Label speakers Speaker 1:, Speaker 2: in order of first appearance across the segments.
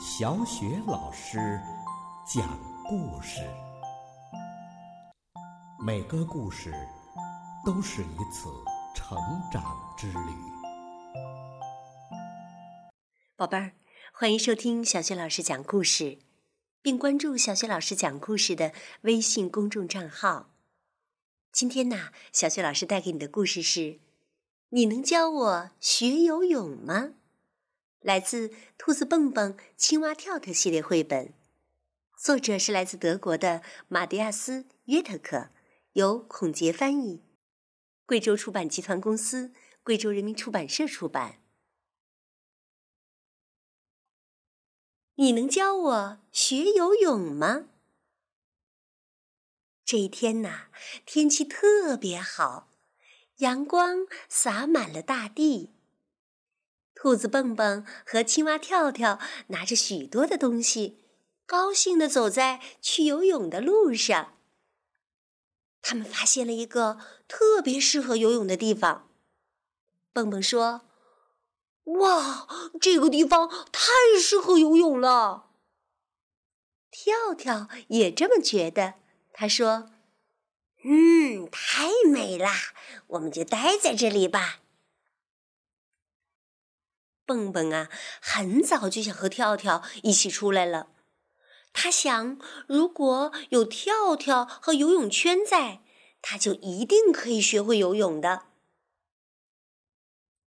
Speaker 1: 小雪老师讲故事，每个故事都是一次成长之旅。
Speaker 2: 宝贝儿，欢迎收听小雪老师讲故事，并关注小雪老师讲故事的微信公众账号。今天呢，小雪老师带给你的故事是：你能教我学游泳吗？来自《兔子蹦蹦、青蛙跳跳》系列绘本，作者是来自德国的马蒂亚斯·约特克，由孔杰翻译，贵州出版集团公司、贵州人民出版社出版。你能教我学游泳吗？这一天呐，天气特别好，阳光洒满了大地。兔子蹦蹦和青蛙跳跳拿着许多的东西，高兴地走在去游泳的路上。他们发现了一个特别适合游泳的地方。蹦蹦说：“哇，这个地方太适合游泳了。”跳跳也这么觉得。他说：“
Speaker 3: 嗯，太美啦，我们就待在这里吧。”
Speaker 2: 蹦蹦啊，很早就想和跳跳一起出来了。他想，如果有跳跳和游泳圈在，他就一定可以学会游泳的。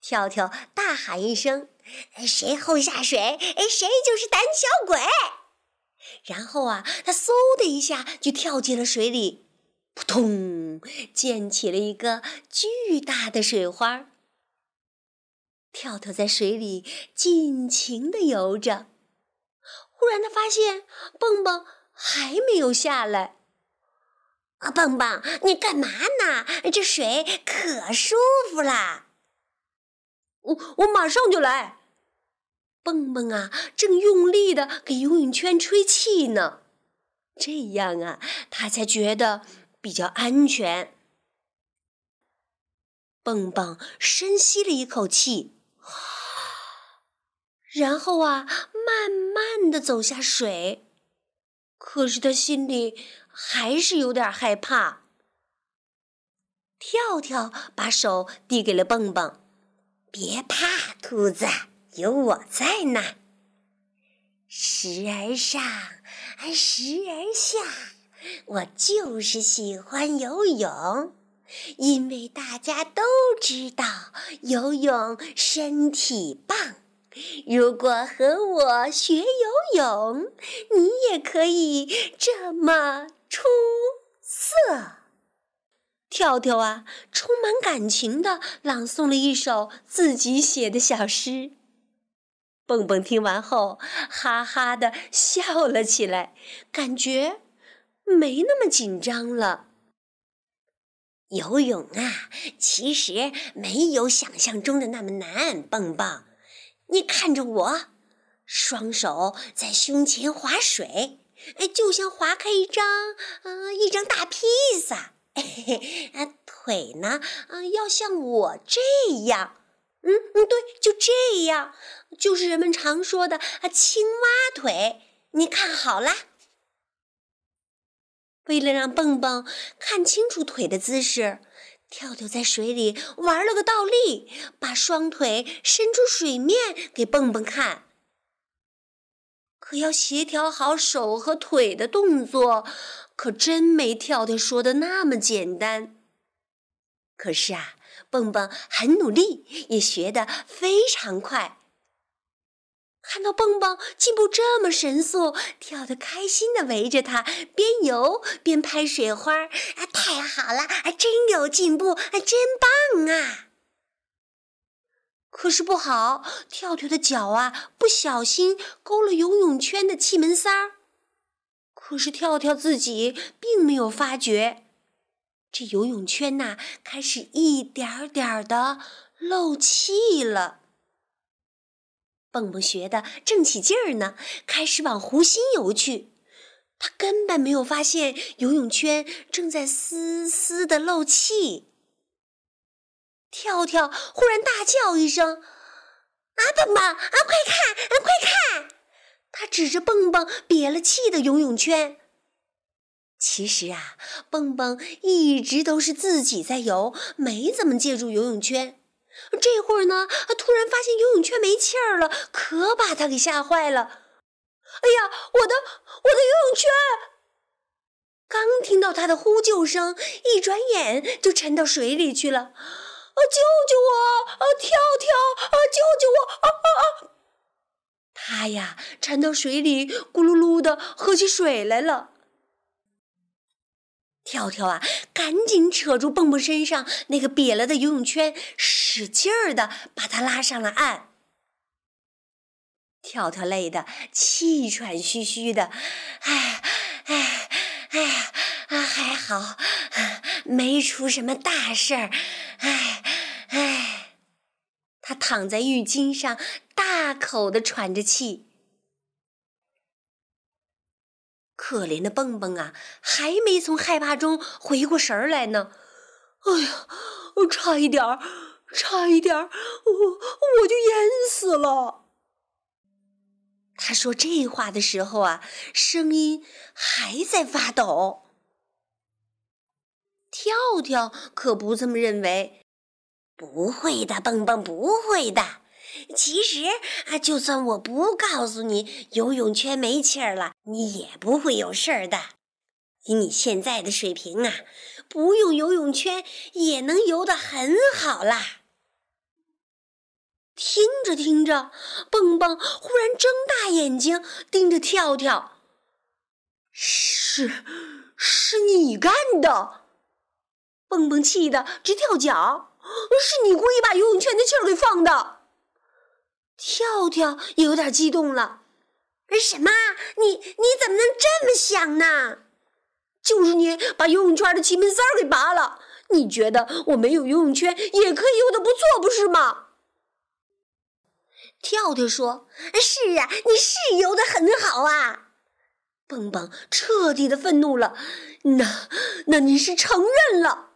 Speaker 2: 跳跳大喊一声：“
Speaker 3: 谁后下水，哎，谁就是胆小鬼！”
Speaker 2: 然后啊，他嗖的一下就跳进了水里，扑通，溅起了一个巨大的水花儿。跳跳在水里尽情地游着，忽然他发现蹦蹦还没有下来。
Speaker 3: 啊，蹦蹦，你干嘛呢？这水可舒服啦！
Speaker 2: 我我马上就来。蹦蹦啊，正用力的给游泳圈吹气呢，这样啊，他才觉得比较安全。蹦蹦深吸了一口气。然后啊，慢慢的走下水，可是他心里还是有点害怕。跳跳把手递给了蹦蹦：“
Speaker 3: 别怕，兔子，有我在呢。时而上，时而下，我就是喜欢游泳。”因为大家都知道游泳身体棒，如果和我学游泳，你也可以这么出色。
Speaker 2: 跳跳啊，充满感情的朗诵了一首自己写的小诗。蹦蹦听完后，哈哈的笑了起来，感觉没那么紧张了。
Speaker 3: 游泳啊，其实没有想象中的那么难。蹦蹦，你看着我，双手在胸前划水，哎，就像划开一张，嗯，一张大披萨。啊，腿呢，嗯，要像我这样，嗯嗯，对，就这样，就是人们常说的啊，青蛙腿。你看好了。
Speaker 2: 为了让蹦蹦看清楚腿的姿势，跳跳在水里玩了个倒立，把双腿伸出水面给蹦蹦看。可要协调好手和腿的动作，可真没跳跳说的那么简单。可是啊，蹦蹦很努力，也学得非常快。看到蹦蹦进步这么神速，跳得开心的围着他，边游边拍水花，
Speaker 3: 啊，太好了，啊，真有进步，啊，真棒啊！
Speaker 2: 可是不好，跳跳的脚啊，不小心勾了游泳圈的气门塞儿。可是跳跳自己并没有发觉，这游泳圈呐，开始一点点的漏气了。蹦蹦学的正起劲儿呢，开始往湖心游去。他根本没有发现游泳圈正在丝丝的漏气。跳跳忽然大叫一声：“啊，蹦蹦啊，快看啊，快看！”他指着蹦蹦憋了气的游泳圈。其实啊，蹦蹦一直都是自己在游，没怎么借助游泳圈。这会儿呢，突然发现游泳圈没气儿了，可把他给吓坏了。哎呀，我的我的游泳圈！刚听到他的呼救声，一转眼就沉到水里去了。啊，救救我！啊，跳跳！啊，救救我！啊啊啊！他呀，沉到水里，咕噜噜的喝起水来了。跳跳啊，赶紧扯住蹦蹦身上那个瘪了的游泳圈，使劲儿的把他拉上了岸。跳跳累得气喘吁吁的，哎哎哎啊，还好没出什么大事儿，哎哎，他躺在浴巾上，大口的喘着气。可怜的蹦蹦啊，还没从害怕中回过神来呢。哎呀，我差一点儿，差一点儿，我我就淹死了。他说这话的时候啊，声音还在发抖。跳跳可不这么认为，
Speaker 3: 不会的，蹦蹦不会的。其实啊，就算我不告诉你游泳圈没气儿了，你也不会有事儿的。以你现在的水平啊，不用游泳圈也能游得很好啦。
Speaker 2: 听着听着，蹦蹦忽然睁大眼睛盯着跳跳：“是，是你干的！”蹦蹦气得直跳脚：“是你故意把游泳圈的气儿给放的！”跳跳也有点激动了，
Speaker 3: 什么？你你怎么能这么想呢？
Speaker 2: 就是你把游泳圈的气门塞给拔了。你觉得我没有游泳圈也可以游得不错，不是吗？
Speaker 3: 跳跳说：“是啊，你是游得很好啊。”
Speaker 2: 蹦蹦彻底的愤怒了。那那你是承认了？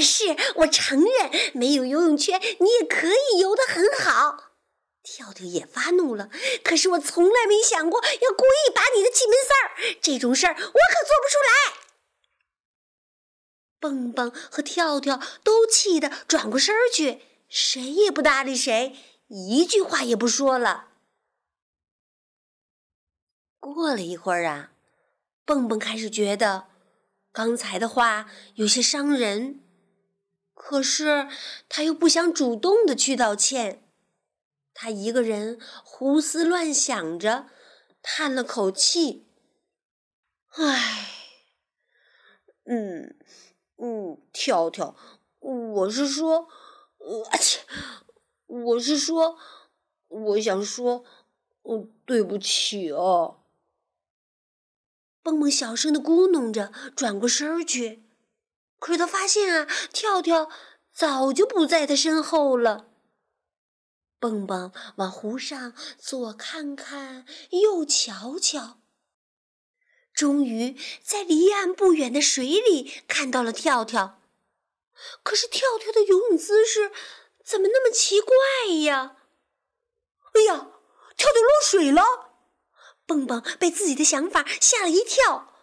Speaker 3: 是我承认，没有游泳圈你也可以游得很好。
Speaker 2: 跳跳也发怒了，可是我从来没想过要故意把你的气门塞儿，这种事儿我可做不出来。蹦蹦和跳跳都气得转过身去，谁也不搭理谁，一句话也不说了。过了一会儿啊，蹦蹦开始觉得刚才的话有些伤人，可是他又不想主动的去道歉。他一个人胡思乱想着，叹了口气：“唉，嗯嗯，跳跳，我是说，而且我是说，我想说，嗯，对不起哦。”蹦蹦小声的咕哝着，转过身去，可是他发现啊，跳跳早就不在他身后了。蹦蹦往湖上左看看，右瞧瞧，终于在离岸不远的水里看到了跳跳。可是跳跳的游泳姿势怎么那么奇怪呀？哎呀，跳跳落水了！蹦蹦被自己的想法吓了一跳，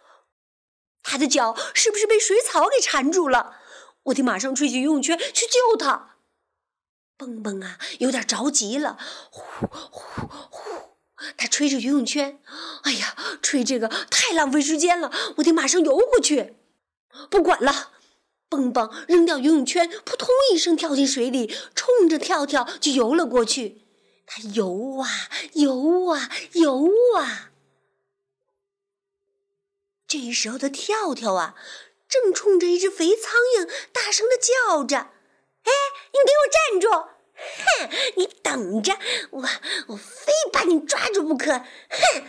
Speaker 2: 他的脚是不是被水草给缠住了？我得马上吹起游泳圈去救他。蹦蹦啊，有点着急了，呼呼呼！他吹着游泳圈，哎呀，吹这个太浪费时间了，我得马上游过去。不管了，蹦蹦扔掉游泳圈，扑通一声跳进水里，冲着跳跳就游了过去。他游啊游啊游啊，这时候的跳跳啊，正冲着一只肥苍蝇大声的叫着。你给我站住！哼，你等着，我我非把你抓住不可！哼，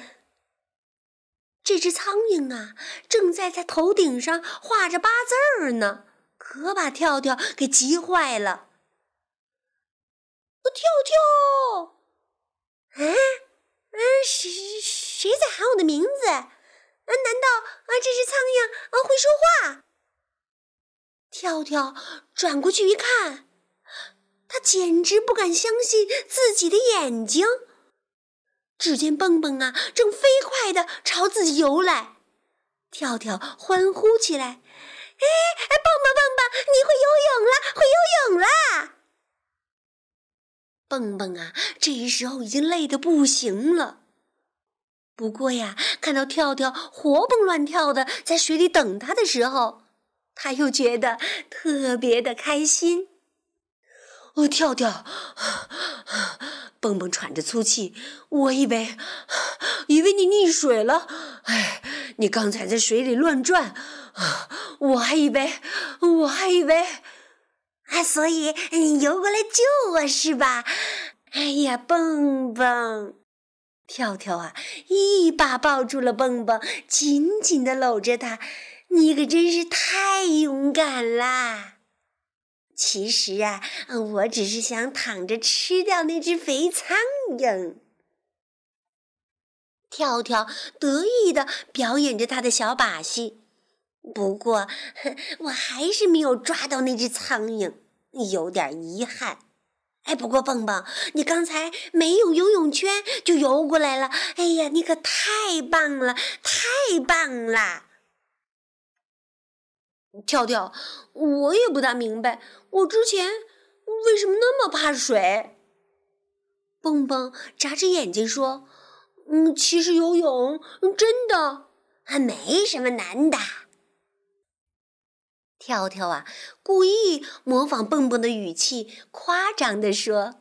Speaker 2: 这只苍蝇啊，正在他头顶上画着八字儿呢，可把跳跳给急坏了。跳跳，啊啊，谁谁在喊我的名字？啊，难道啊这只苍蝇啊会说话？跳跳转过去一看，他简直不敢相信自己的眼睛。只见蹦蹦啊，正飞快地朝自己游来，跳跳欢呼起来：“哎，蹦蹦蹦蹦，你会游泳了，会游泳啦！”蹦蹦啊，这时候已经累得不行了。不过呀，看到跳跳活蹦乱跳的在水里等他的时候，他又觉得特别的开心。哦，跳跳，蹦蹦喘着粗气，我以为，以为你溺水了。哎，你刚才在水里乱转，我还以为，我还以为，
Speaker 3: 啊，所以你游过来救我是吧？
Speaker 2: 哎呀，蹦蹦，跳跳啊，一把抱住了蹦蹦，紧紧的搂着他。你可真是太勇敢啦！其实啊，我只是想躺着吃掉那只肥苍蝇。跳跳得意的表演着他的小把戏，不过我还是没有抓到那只苍蝇，有点遗憾。哎，不过蹦蹦，你刚才没有游泳圈就游过来了，哎呀，你可太棒了，太棒了！跳跳，我也不大明白，我之前为什么那么怕水。蹦蹦眨着眼睛说：“嗯，其实游泳真的
Speaker 3: 还没什么难的。”
Speaker 2: 跳跳啊，故意模仿蹦蹦的语气，夸张地说。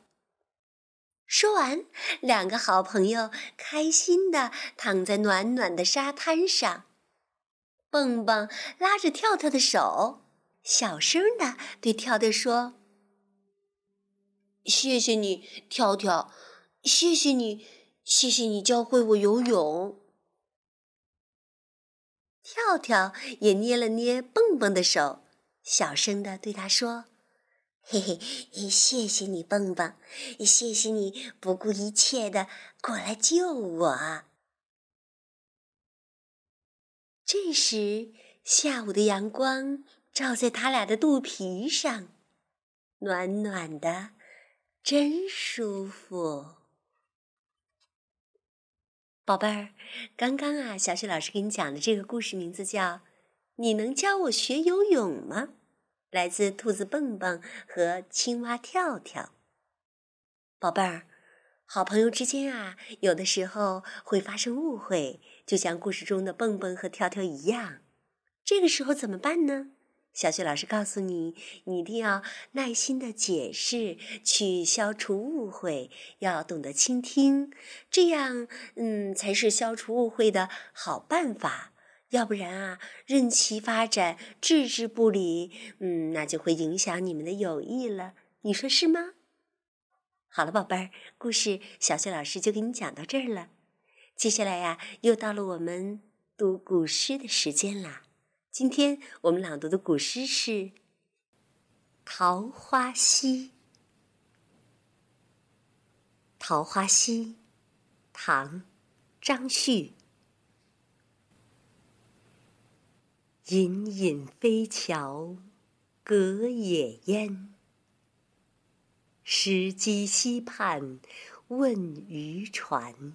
Speaker 2: 说完，两个好朋友开心的躺在暖暖的沙滩上。蹦蹦拉着跳跳的手，小声的对跳跳说：“谢谢你，跳跳，谢谢你，谢谢你教会我游泳。”跳跳也捏了捏蹦蹦的手，小声的对他说：“
Speaker 3: 嘿嘿，谢谢你，蹦蹦，谢谢你不顾一切的过来救我。”
Speaker 2: 这时，下午的阳光照在他俩的肚皮上，暖暖的，真舒服。宝贝儿，刚刚啊，小雪老师给你讲的这个故事名字叫《你能教我学游泳吗》，来自兔子蹦蹦和青蛙跳跳。宝贝儿。好朋友之间啊，有的时候会发生误会，就像故事中的蹦蹦和跳跳一样。这个时候怎么办呢？小雪老师告诉你，你一定要耐心的解释，去消除误会，要懂得倾听，这样，嗯，才是消除误会的好办法。要不然啊，任其发展，置之不理，嗯，那就会影响你们的友谊了。你说是吗？好了，宝贝儿，故事小雪老师就给你讲到这儿了。接下来呀，又到了我们读古诗的时间啦。今天我们朗读的古诗是《桃花溪》。《桃花溪》，唐·张旭。隐隐飞桥隔野烟。石矶溪畔问渔船，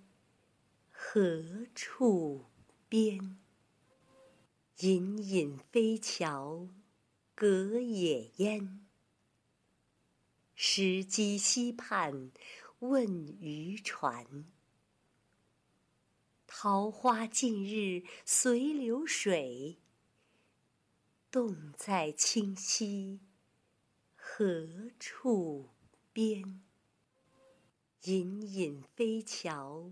Speaker 2: 何处边？隐隐飞桥隔野烟，石矶西畔问渔船。桃花尽日随流水。洞在清溪何处边？隐隐飞桥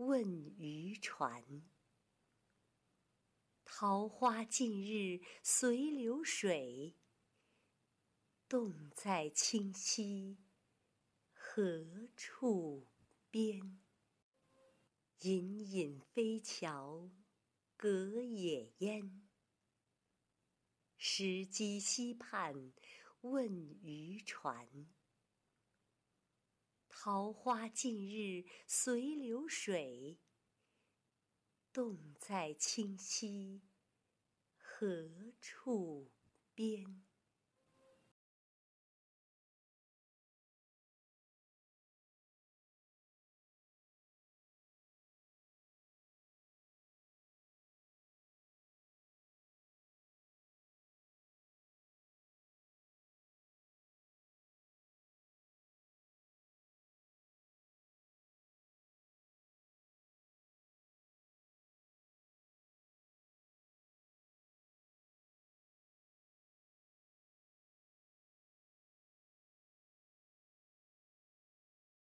Speaker 2: 问渔船。桃花尽日随流水。洞在清溪何处边？隐隐飞桥隔野烟。石矶溪畔问渔船。桃花尽日随流水。洞在清溪何处边？